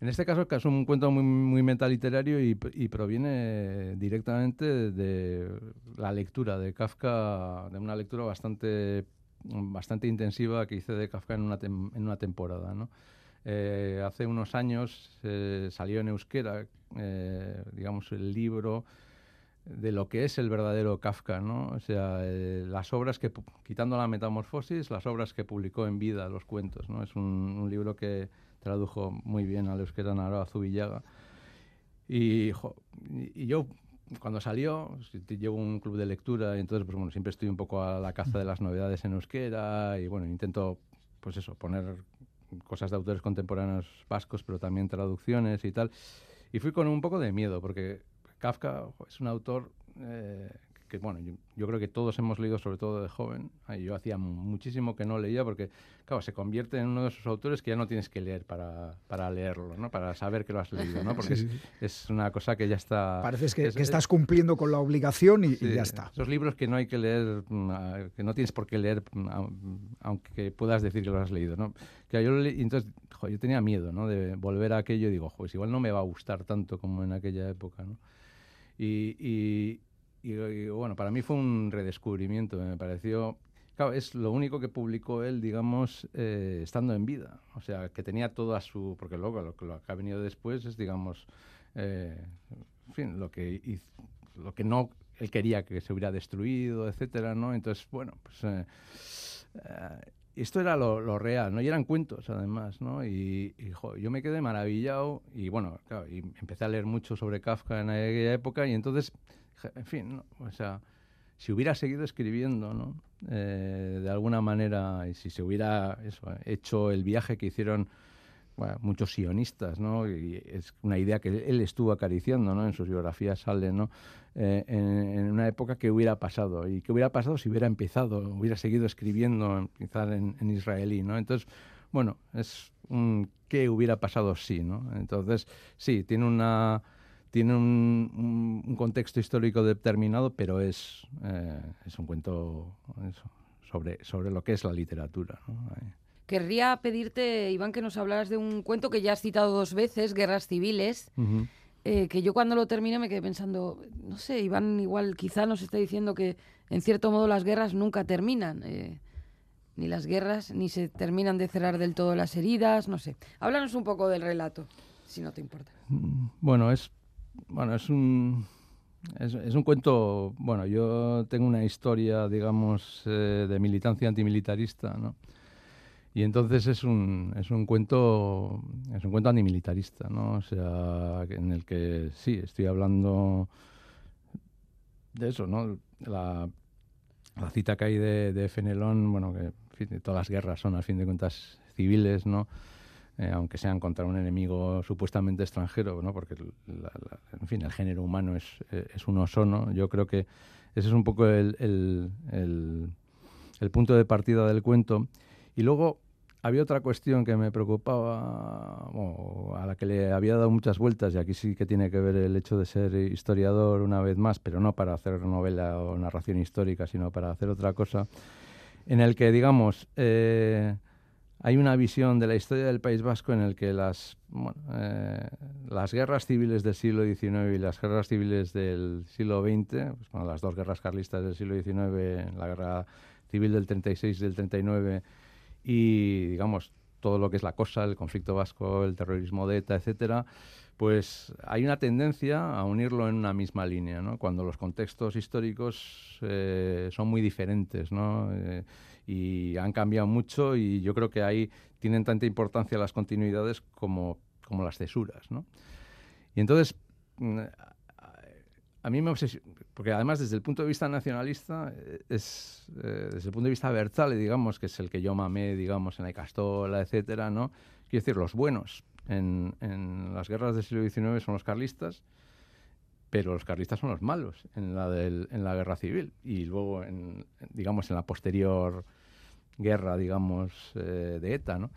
En este caso es un cuento muy, muy metaliterario y, y proviene directamente de la lectura de Kafka, de una lectura bastante bastante intensiva que hice de Kafka en una, en una temporada. ¿no? Eh, hace unos años eh, salió en euskera, eh, digamos, el libro de lo que es el verdadero Kafka, ¿no? O sea, las obras que, quitando la metamorfosis, las obras que publicó en vida, los cuentos, ¿no? Es un, libro que tradujo muy bien al euskera Naro Zubillaga. Y, y, yo cuando salió, llevo un club de lectura y entonces pues bueno, siempre estoy un poco a la caza de las novedades en euskera y bueno, intento pues eso, poner cosas de autores contemporáneos vascos, pero también traducciones y tal. Y fui con un poco de miedo porque Kafka es un autor eh, que bueno, yo, creo que todos hemos leído, sobre todo de joven. yo hacía muchísimo que no leía porque, claro, se convierte en uno de esos autores que ya no tienes que leer para, para leerlo, ¿no? Para saber que lo has leído, ¿no? Porque es, una cosa que ya está... Pareces que, que estás cumpliendo con la obligación y, ya está. Esos libros que no hay que leer, mm, que no tienes por qué leer, mm, aunque puedas decir que lo has leído, ¿no? Que yo entonces, yo tenía miedo, ¿no? De volver a aquello y digo, pues igual no me va a gustar tanto como en aquella época, ¿no? y, y, bueno, para mí fue un redescubrimiento, me pareció... Claro, es lo único que publicó él, digamos, eh, estando en vida. O sea, que tenía toda su... Porque luego lo, que ha venido después es, digamos, eh, lo que, lo que no él quería que se hubiera destruido, etcétera, ¿no? Entonces, bueno, pues... Eh, esto era lo, real, ¿no? Y eran cuentos, además, ¿no? Y, yo me quedé maravillado y, bueno, claro, y empecé a leer mucho sobre Kafka en aquella época y entonces en fin, o sea, si hubiera seguido escribiendo, ¿no? Eh, de alguna manera, y si se hubiera hecho el viaje que hicieron muchos sionistas, ¿no? Y es una idea que él estuvo acariciando, ¿no? En sus biografías sale, ¿no? Eh, en, una época que hubiera pasado y que hubiera pasado si hubiera empezado, hubiera seguido escribiendo, quizás en, en israelí, ¿no? Entonces, bueno, es un qué hubiera pasado si, ¿no? Entonces, sí, tiene una tiene un, un, contexto histórico determinado, pero es, eh, es un cuento sobre, sobre lo que es la literatura. ¿no? Querría pedirte, Iván, que nos hablaras de un cuento que ya has citado dos veces, Guerras Civiles, eh, que yo cuando lo terminé me quedé pensando, no sé, Iván igual quizá nos está diciendo que en cierto modo las guerras nunca terminan. Eh, ni las guerras, ni se terminan de cerrar del todo las heridas, no sé. Háblanos un poco del relato, si no te importa. Mm, bueno, es, bueno, es un... Es, un cuento, bueno, yo tengo una historia, digamos, eh, de militancia antimilitarista, ¿no? Y entonces es un, es un cuento es un cuento antimilitarista, ¿no? O sea, en el que sí, estoy hablando de eso, ¿no? La, cita que hay de, de Fenelón, bueno, que todas las guerras son, al fin de cuentas, civiles, ¿no? Eh, aunque sean contra un enemigo supuestamente extranjero, ¿no? Porque, en fin, el género humano es, es uno solo. Yo creo que ese es un poco el, el, el, el punto de partida del cuento. Y luego había otra cuestión que me preocupaba, a la que le había dado muchas vueltas, y aquí sí que tiene que ver el hecho de ser historiador una vez más, pero no para hacer novela o narración histórica, sino para hacer otra cosa, en el que, digamos, eh, hay una visión de la historia del País Vasco en el que las, eh, las guerras civiles del siglo XIX y las guerras civiles del siglo XX, pues, las dos guerras carlistas del siglo XIX, la guerra civil del 36 y del 39, y, digamos, todo lo que es la cosa, el conflicto vasco, el terrorismo de ETA, etcétera, pues hay una tendencia a unirlo en una misma línea, ¿no? Cuando los contextos históricos eh, son muy diferentes, ¿no? Eh, y han cambiado mucho y yo creo que ahí tienen tanta importancia las continuidades como, como las cesuras, ¿no? Y entonces, mm, a mí me obsesiona, porque además desde el punto de vista nacionalista, eh, es, eh, desde el punto de vista Berzale, digamos, que es el que yo mamé, digamos, en la Castola, etcétera, ¿no? Quiero decir, los buenos en, en, las guerras del siglo XIX son los carlistas, pero los carlistas son los malos en la, del, en la guerra civil y luego, en, digamos, en la posterior guerra, digamos, eh, de ETA, ¿no?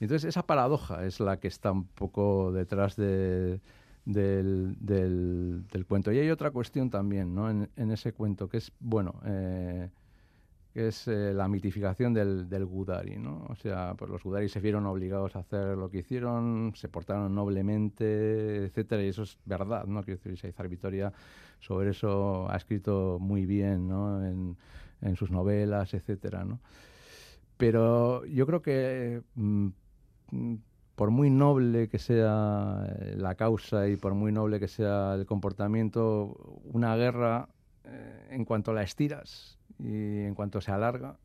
Entonces, esa paradoja es la que está un poco detrás de del, del, cuento. Y hay otra cuestión también ¿no? en, ese cuento, que es, bueno, eh, que es eh, la mitificación del, del Gudari. ¿no? O sea, pues los Gudari se vieron obligados a hacer lo que hicieron, se portaron noblemente, etcétera, y eso es verdad. ¿no? Quiero decir, Saizar Vitoria sobre eso ha escrito muy bien ¿no? en, en sus novelas, etcétera, ¿no? Pero yo creo que... Mm, por muy noble que sea eh, la causa y por muy noble que sea el comportamiento, una guerra, eh, en cuanto la estiras y en cuanto se alarga,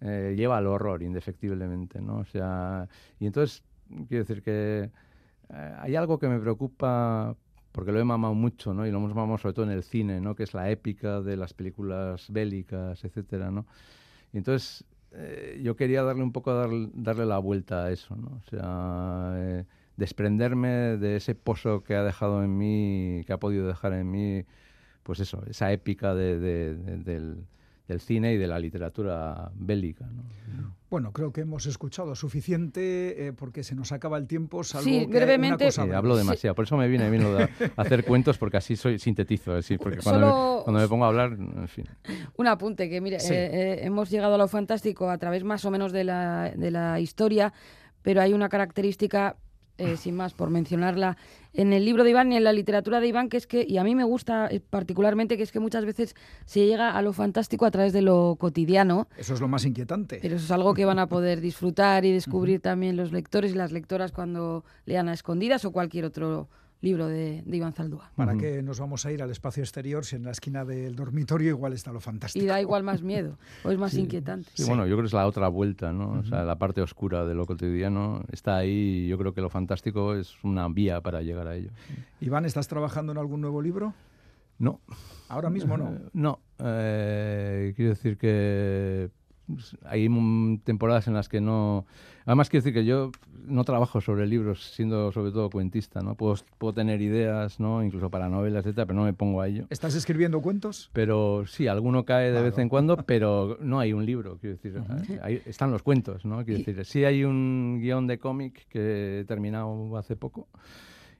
eh, lleva al horror, indefectiblemente, ¿no? O sea, y entonces, quiero decir que hay algo que me preocupa porque lo he mamado mucho, ¿no? Y lo hemos mamado sobre todo en el cine, ¿no? Que es la épica de las películas bélicas, etcétera, ¿no? Y entonces eh, yo quería darle un poco, darle la vuelta a eso, ¿no? O sea, eh, desprenderme de ese pozo que ha dejado en mí, que ha podido dejar en mí, pues eso, esa épica de, del, del cine y de la literatura bélica. ¿no? Bueno, creo que hemos escuchado suficiente eh, porque se nos acaba el tiempo. Salvo sí, que brevemente. Sí, hablo demasiado, por eso me viene bien lo de hacer cuentos porque así soy sintetizo, así, porque cuando, me, cuando, me, pongo a hablar, en fin. Un apunte que mire, eh, eh, hemos llegado a lo fantástico a través más o menos de la, de la historia, pero hay una característica eh, sin más, por mencionarla, en el libro de Iván y en la literatura de Iván, que es que, y a mí me gusta eh, particularmente, que es que muchas veces se llega a lo fantástico a través de lo cotidiano. Eso es lo más inquietante. Pero eso es algo que van a poder disfrutar y descubrir también los lectores y las lectoras cuando lean a escondidas o cualquier otro libro de, Iván Zaldúa. ¿Para qué nos vamos a ir al espacio exterior si en la esquina del dormitorio igual está lo fantástico? Y da igual más miedo, o es más inquietante. Sí, bueno, yo creo que es la otra vuelta, ¿no? O sea, la parte oscura de lo cotidiano está ahí y yo creo que lo fantástico es una vía para llegar a ello. Iván, ¿estás trabajando en algún nuevo libro? No. ¿Ahora mismo no? no. Eh, quiero decir que hay mm, temporadas en las que no... Además, quiero decir que yo no trabajo sobre libros siendo sobre todo cuentista, ¿no? Puedo, puedo tener ideas, ¿no? Incluso para novelas, etcétera, pero no me pongo a ello. ¿Estás escribiendo cuentos? Pero sí, alguno cae de vez en cuando, pero no hay un libro, quiero decir. ahí están los cuentos, ¿no? Quiero decir, sí hay un guion de cómic que he terminado hace poco.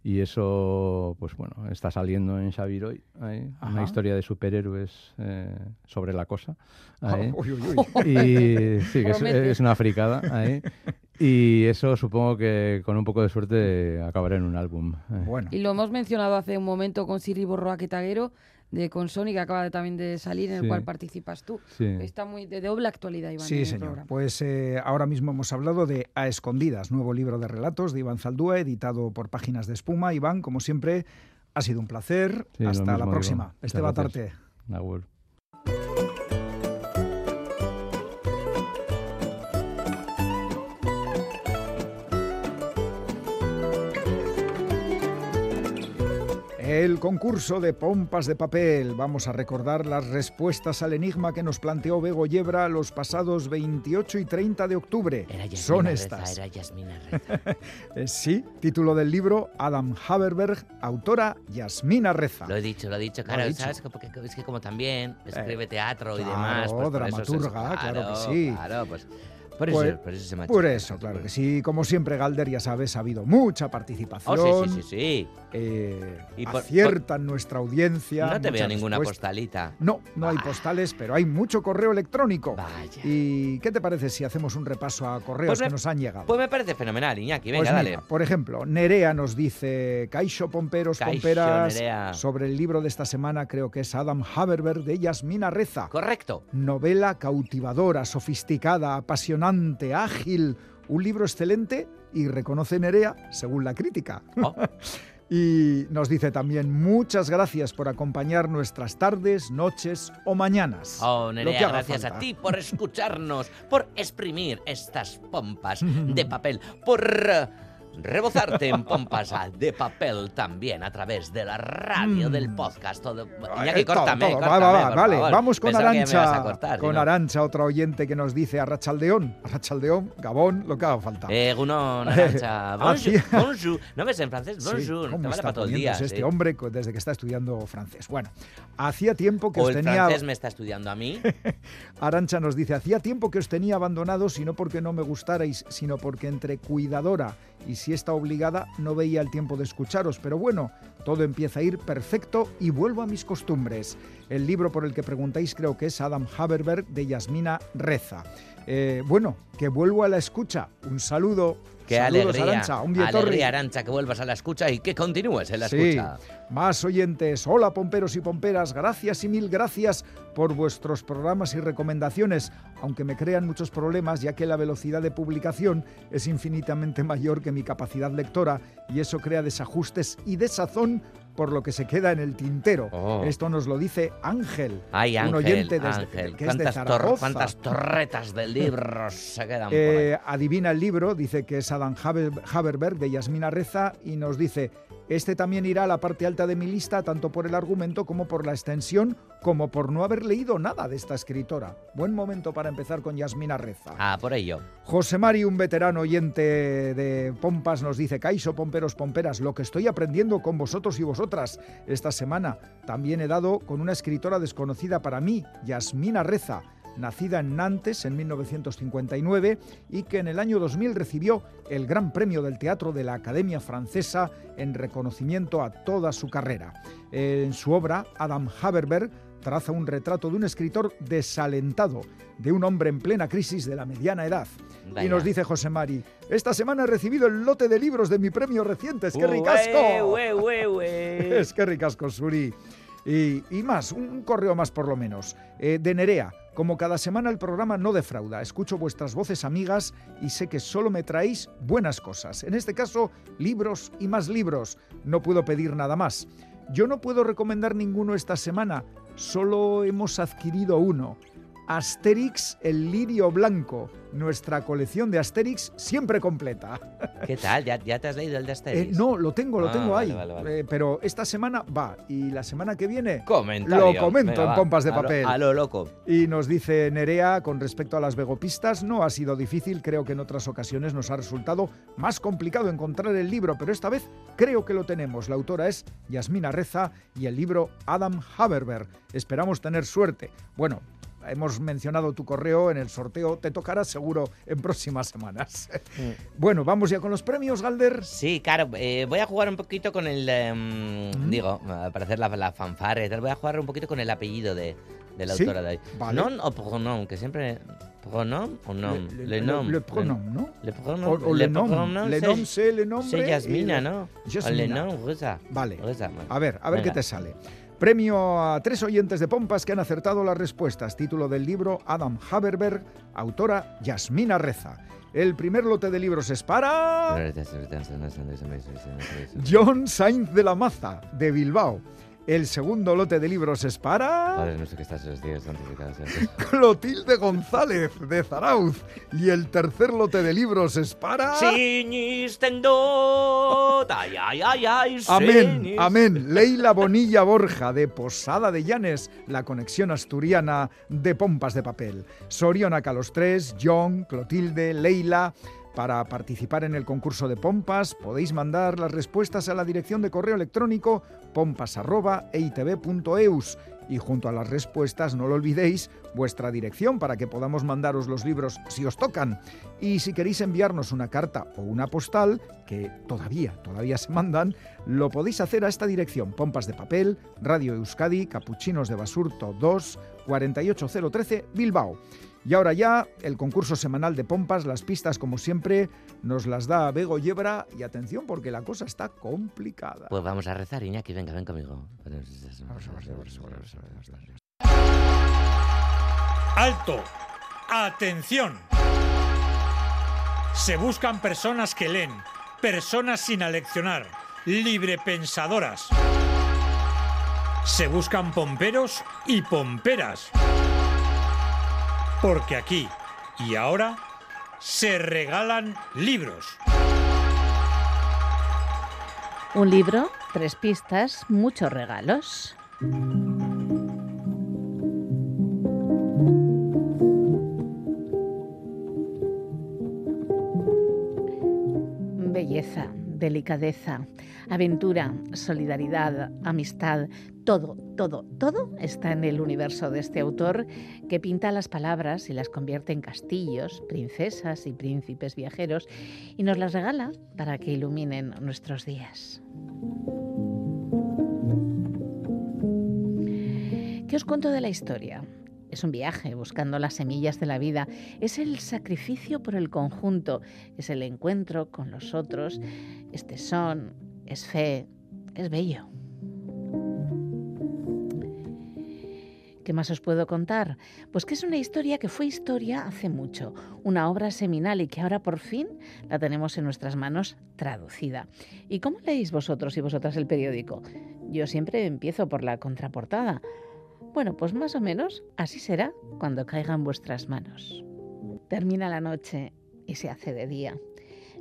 Y eso, pues bueno, está saliendo en Xaviroy, ahí, una historia de superhéroes eh, sobre la cosa. Ahí. Uy, uy, uy. Y sí, que es, es una fricada ahí. Y eso supongo que con un poco de suerte acabará en un álbum. eh. Bueno, Y lo hemos mencionado hace un momento con Siri Borroa Quetaguero, de con Sony, que acaba de- también de salir, en Sí. el cual participas tú. Sí. Está muy de doble actualidad, Iván. en sí, el señor. programa. Pues eh, ahora mismo hemos hablado de A Escondidas, nuevo libro de relatos de Iván Zaldúa, editado por Páginas de Espuma. Iván, como siempre, ha sido un placer. Sí, Hasta mismo la próxima. Muchas Esteban gracias. El concurso de pompas de papel. Vamos a recordar las respuestas al enigma que nos planteó Bego Yebra los pasados 28 y 30 de octubre. Era Son Reza, estas. Era Yasmina Reza. Eh, sí, título del libro Adam Haberberg, autora Yasmina Reza. Lo he dicho, lo he dicho. Claro, he dicho. ¿sabes? Porque es que como también escribe teatro y claro, demás. Pues eso dramaturga, claro que sí. Claro, pues. Por Pues- eso, por eso se me ha Por hecho- eso, claro que sí. Como siempre, Galder, ya sabes, ha habido mucha participación. Oh, sí, sí, sí, sí. eh, Y por- aciertan nuestra audiencia. No te veo ninguna respuestas. postalita. No, no hay postales, pero hay mucho correo electrónico. Vaya. ¿Y qué te parece si hacemos un repaso a correos Pues me- que nos han llegado? Pues me parece fenomenal, Iñaki. Venga, Pues dale. mira, por ejemplo, Nerea nos dice, Caixo Pomperos, Caixo, Pomperas, Nerea. sobre el libro de esta semana, creo que es Adam Haberberg de Yasmina Reza. Correcto. Novela cautivadora, sofisticada, ágil, un libro excelente y reconoce Nerea según la crítica. Oh. Y nos dice también muchas gracias por acompañar nuestras tardes, noches o mañanas. Oh, Nerea, gracias a ti por escucharnos, por exprimir estas pompas de papel, por rebozarte en pompas ah, de papel también a través de la radio, Mm. del podcast. Todo. Eh, Iñaki, todo, córtame, todo. Córtame, va, va, por vale, favor. vamos con Pensaba Arancha. cortar, con ¿no? Arancha, otra oyente que nos dice Arrachaldeón, Arrachaldeón, Gabón, lo que haga falta. Eh, Gunon, Arancha. Bonjour, Hacía- bonjour. ¿No ves en francés? Sí, Bonjour. ¿cómo Te vale para todo el día. este sí. hombre desde que está estudiando francés? Bueno, hacía tiempo que O os el tenía... francés me está estudiando a mí. Arancha nos dice, hacía tiempo que os tenía abandonados y no porque no me gustarais, sino porque entre cuidadora y si está obligada no veía el tiempo de escucharos. Pero bueno, todo empieza a ir perfecto y vuelvo a mis costumbres. El libro por el que preguntáis creo que es Adam Haberberg de Yasmina Reza. Eh, bueno, que vuelvo a la escucha. Un saludo. Qué Saludos, alegría. Arancha. Un alegría, Arancha, que vuelvas a la escucha y que continúes en la Sí, escucha. más oyentes. Hola, pomperos y pomperas. Gracias y mil gracias por vuestros programas y recomendaciones, aunque me crean muchos problemas, ya que la velocidad de publicación es infinitamente mayor que mi capacidad lectora y eso crea desajustes y desazón por lo que se queda en el tintero. Oh. Esto nos lo dice Ángel, Ay, Ángel, un oyente desde, Ángel, que es de Zaragoza. cuántas torretas de libros se quedan por ahí. Eh, adivina el libro, dice que es Adam Haber- Haberberg de Yasmina Reza y nos dice, este también irá a la parte alta de mi lista tanto por el argumento como por la extensión, como por no haber leído nada de esta escritora. Buen momento para empezar con Yasmina Reza. Ah, por ello. José Mari, un veterano oyente de Pompas, nos dice, Caiso, pomperos, pomperas, lo que estoy aprendiendo con vosotros y vosotras esta semana. También he dado con una escritora desconocida para mí, Yasmina Reza, nacida en Nantes en 1959 y que en el año 2000 recibió el Gran Premio del Teatro de la Academia Francesa en reconocimiento a toda su carrera. En su obra, Adam Haberberg traza un retrato de un escritor desalentado, de un hombre en plena crisis de la mediana edad. Y nos dice José Mari, esta semana he recibido el lote de libros de mi premio reciente, es que ricasco. Ue. Es que ricasco, Suri. Y, y más, un, un correo más por lo menos. Eh, de Nerea, como cada semana el programa no defrauda, escucho vuestras voces amigas y sé que solo me traéis buenas cosas. En este caso, libros y más libros. No puedo pedir nada más. Yo no puedo recomendar ninguno esta semana, solo hemos adquirido uno. Asterix el lirio blanco, nuestra colección de Asterix siempre completa. ¿Qué tal? ¿Ya, ya te has leído el de Asterix? Eh, no, lo tengo, lo Ah, tengo vale, ahí. vale, vale. Eh, pero esta semana va y la semana que viene Comentario. lo comento Venga, en va, pompas de a lo- papel. A lo loco. Y nos dice Nerea, con respecto a las vegopistas, no ha sido difícil, creo que en otras ocasiones nos ha resultado más complicado encontrar el libro, pero esta vez creo que lo tenemos. La autora es Yasmina Reza y el libro Adam Haberberg. Esperamos tener suerte. Bueno, hemos mencionado tu correo en el sorteo, te tocará seguro en próximas semanas. bueno, vamos ya con los premios, Galder. Sí, claro, eh, voy a jugar un poquito con el. em, Mm. Digo, eh, para hacer la, la fanfarra y tal, voy a jugar un poquito con el apellido de, de la Sí, autora de hoy. vale. ¿Non o pronom? Que siempre. ¿Pronom o nom? Le, Le le- nom. le pronom, ¿no? Le pronom. O, o le nom. pronom, Le nom, c'est le nombre. C'est Yasmina, le- ¿no? O le Yasmina. nom, rusa. Vale. Rusa, bueno. A ver, a ver qué te sale. Premio a tres oyentes de Pompas que han acertado las respuestas. Título del libro Adam Haberberg, autora Yasmina Reza. El primer lote de libros es para John Sainz de la Maza, de Bilbao. El segundo lote de libros es para Padre nuestro que estás en los días santificados. seas tú. Clotilde González, de Zarauz. Y el tercer lote de libros es para... Sinistendo, ay, ay, ay, ay, Amén, amén. Leila Bonilla Borja, de Posada de Llanes, la conexión asturiana de pompas de papel. Sorionaca los tres, John, Clotilde, Leila. Para participar en el concurso de pompas podéis mandar las respuestas a la dirección de correo electrónico pompas.eitv.eus y junto a las respuestas no lo olvidéis vuestra dirección para que podamos mandaros los libros si os tocan. Y si queréis enviarnos una carta o una postal, que todavía, todavía se mandan, lo podéis hacer a esta dirección, Pompas de Papel, Radio Euskadi, Capuchinos de Basurto 2, 48013, Bilbao. Y ahora ya, el concurso semanal de pompas, las pistas como siempre, nos las da Bego Yebra y atención porque la cosa está complicada. Pues vamos a rezar, Iñaki, venga, ven conmigo. Alto. Atención. Se buscan personas que leen, personas sin aleccionar, librepensadoras. Se buscan pomperos y pomperas. Porque aquí y ahora se regalan libros. Un libro, tres pistas, muchos regalos. Belleza, delicadeza, aventura, solidaridad, amistad, todo, todo, todo está en el universo de este autor que pinta las palabras y las convierte en castillos, princesas y príncipes viajeros y nos las regala para que iluminen nuestros días. ¿Qué os cuento de la historia? Es un viaje buscando las semillas de la vida, es el sacrificio por el conjunto, es el encuentro con los otros, es tesón, es fe, es bello. ¿Qué más os puedo contar? Pues que es una historia que fue historia hace mucho, una obra seminal y que ahora por fin la tenemos en nuestras manos traducida. ¿Y cómo leéis vosotros y vosotras el periódico? Yo siempre empiezo por la contraportada. Bueno, pues más o menos así será cuando caiga en vuestras manos. Termina la noche y se hace de día.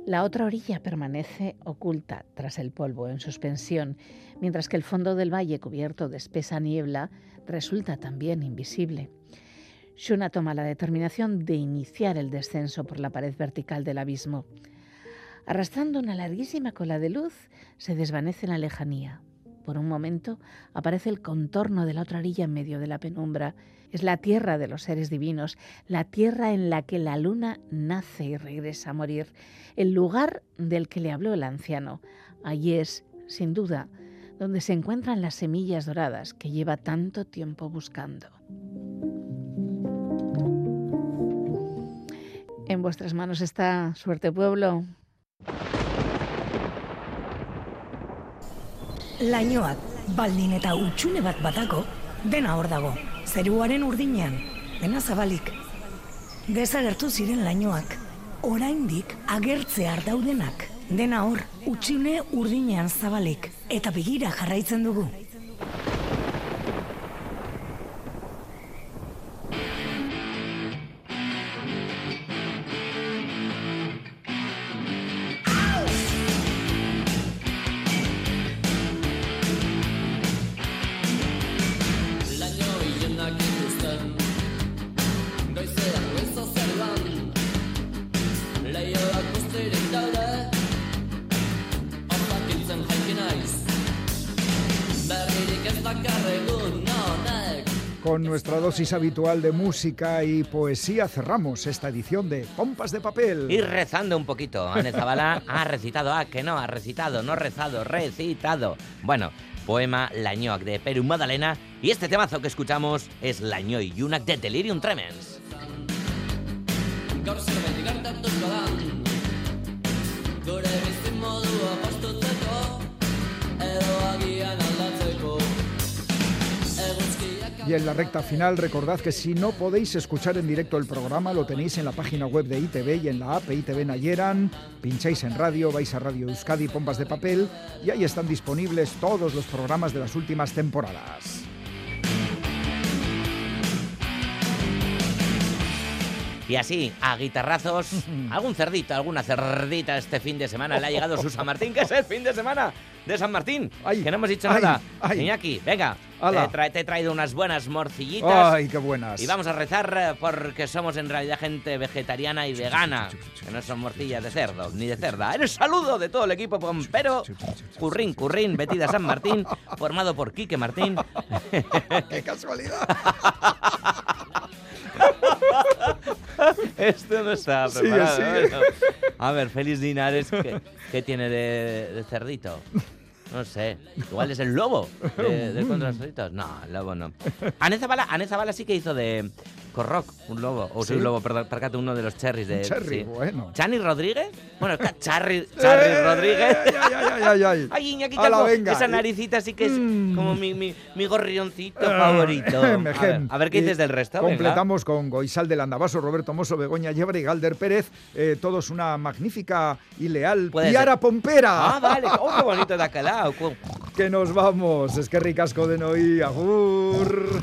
La otra orilla permanece oculta tras el polvo en suspensión, mientras que el fondo del valle cubierto de espesa niebla resulta también invisible. Shuna toma la determinación de iniciar el descenso por la pared vertical del abismo. Arrastrando una larguísima cola de luz, se desvanece en la lejanía. Por un momento aparece el contorno de la otra orilla en medio de la penumbra. Es la tierra de los seres divinos, la tierra en la que la luna nace y regresa a morir, el lugar del que le habló el anciano. Allí es, sin duda, donde se encuentran las semillas doradas que lleva tanto tiempo buscando. En vuestras manos está suerte pueblo. Lainoak, baldin eta utxune bat batako, dena hor dago. Zeruaren urdinean, dena zabalik. Desagertu ziren lainoak, oraindik agertzear daudenak. Dena hor, utxune urdinean zabalik. Eta begira jarraitzen dugu. Con nuestra dosis habitual de música y poesía cerramos esta edición de Pompas de Papel. Y rezando un poquito. Ane Zabala ha recitado, ah, que no, ha recitado, no rezado, recitado. Bueno, poema Lañoc de Perú Madalena y este temazo que escuchamos es Laño y Yunak de Delirium Tremens. Y en la recta final recordad que si no podéis escuchar en directo el programa lo tenéis en la página web de ITV y en la app ITV Nayeran. Pincháis en radio, vais a Radio Euskadi Pompas de Papel y ahí están disponibles todos los programas de las últimas temporadas. Y así, a guitarrazos, algún cerdito, alguna cerdita este fin de semana. Le ha llegado su San Martín, que es el fin de semana de San Martín. que no hemos dicho ay, nada. ay. Iñaki, venga. Te, he traído unas buenas morcillitas. ¡Ay, qué buenas! Y vamos a rezar eh, porque somos en realidad gente vegetariana y vegana, que no son morcillas de cerdo ni de cerda. El saludo de todo el equipo pompero, Currín, Currín, Betida San Martín, formado por Quique Martín. ¡Qué casualidad! Esto no está preparado. bueno. A ver, Félix Dinares, ¿qué, qué tiene de, de cerdito? No sé. Igual es el lobo de, de contra los. No, el lobo no. Ane Zabala, Ane Zabala sí que hizo de Corroc, un lobo. O sí, un lobo, perdón, percate, uno de los cherries de. Un cherry, sí. bueno. ¿Chani Rodríguez? Bueno, es que Charry, Charry ¡Eh! Rodríguez. ¡Ay, ay, ay, ay, ay! Iñaki Calvo, venga. esa naricita sí que es Mm. como mi, mi, mi gorrioncito Ah, favorito. A ver, Mejem. a ver qué dices del resto. venga. Completamos con Goizal del Andabaso, Roberto Mosso, Begoña Yebra y Galder Pérez. eh, todos una magnífica y leal Piara ser. Pompera. Ah, vale. Oh, qué bonito de. Que nos vamos. Es que ricasco de Noí. Agur.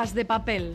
De papel.